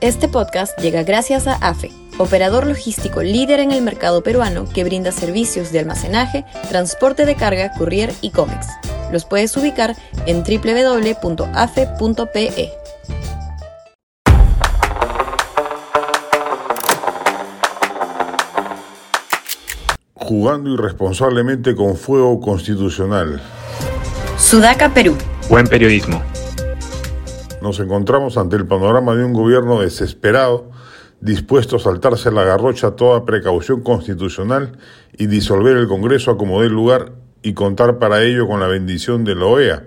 Este podcast llega gracias a AFE, operador logístico líder en el mercado peruano que brinda servicios de almacenaje, transporte de carga, courier y cómics. Los puedes ubicar en www.afe.pe. Jugando irresponsablemente con fuego constitucional. Sudaca, Perú. Buen periodismo. Nos encontramos ante el panorama de un gobierno desesperado, dispuesto a saltarse la garrocha toda precaución constitucional y disolver el Congreso a como dé lugar y contar para ello con la bendición de la OEA.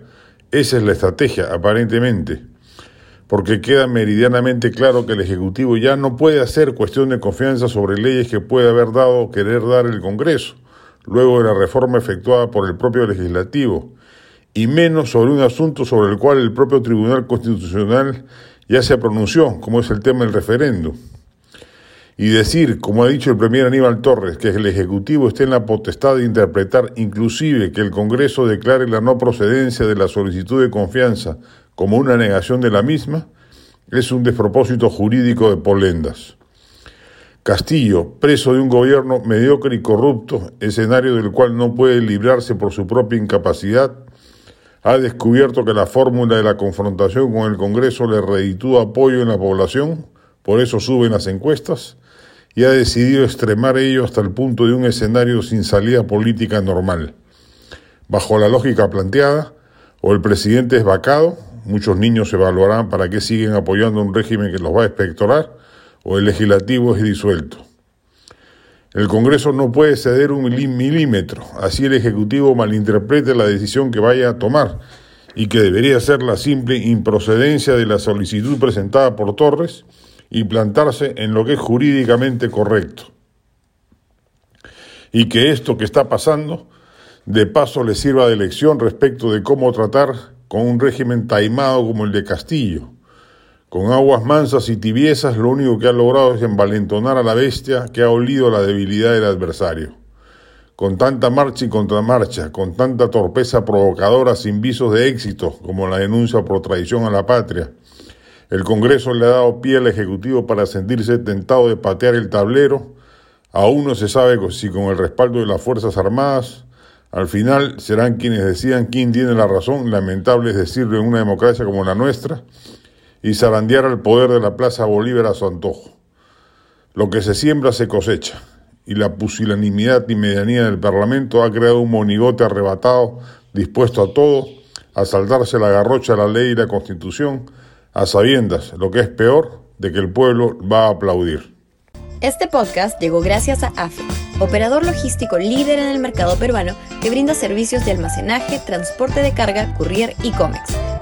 Esa es la estrategia, aparentemente, porque queda meridianamente claro que el Ejecutivo ya no puede hacer cuestión de confianza sobre leyes que puede haber dado o querer dar el Congreso, luego de la reforma efectuada por el propio Legislativo, y menos sobre un asunto sobre el cual el propio Tribunal Constitucional ya se pronunció, como es el tema del referendo. Y decir, como ha dicho el premier Aníbal Torres, que el Ejecutivo esté en la potestad de interpretar inclusive que el Congreso declare la no procedencia de la solicitud de confianza como una negación de la misma, es un despropósito jurídico de polendas. Castillo, preso de un gobierno mediocre y corrupto, escenario del cual no puede librarse por su propia incapacidad, ha descubierto que la fórmula de la confrontación con el Congreso le reditúa apoyo en la población, por eso suben las encuestas, y ha decidido extremar ello hasta el punto de un escenario sin salida política normal. Bajo la lógica planteada, o el presidente es vacado, muchos niños evaluarán para qué siguen apoyando un régimen que los va a espectorar, o el legislativo es disuelto. El Congreso no puede ceder un milímetro, así el Ejecutivo malinterprete la decisión que vaya a tomar y que debería ser la simple improcedencia de la solicitud presentada por Torres y plantarse en lo que es jurídicamente correcto. Y que esto que está pasando, de paso le sirva de lección respecto de cómo tratar con un régimen taimado como el de Castillo. Con aguas mansas y tibiezas lo único que ha logrado es envalentonar a la bestia que ha olido la debilidad del adversario. Con tanta marcha y contramarcha, con tanta torpeza provocadora sin visos de éxito como la denuncia por traición a la patria, el Congreso le ha dado pie al Ejecutivo para sentirse tentado de patear el tablero. Aún no se sabe si con el respaldo de las Fuerzas Armadas, al final serán quienes decidan quién tiene la razón, lamentable es decirlo en una democracia como la nuestra, y zarandear al poder de la Plaza Bolívar a su antojo. Lo que se siembra se cosecha, y la pusilanimidad y medianía del Parlamento ha creado un monigote arrebatado, dispuesto a todo, a saltarse la garrocha la ley y la Constitución, a sabiendas, lo que es peor, de que el pueblo va a aplaudir. Este podcast llegó gracias a AFE, operador logístico líder en el mercado peruano que brinda servicios de almacenaje, transporte de carga, courier y cómics.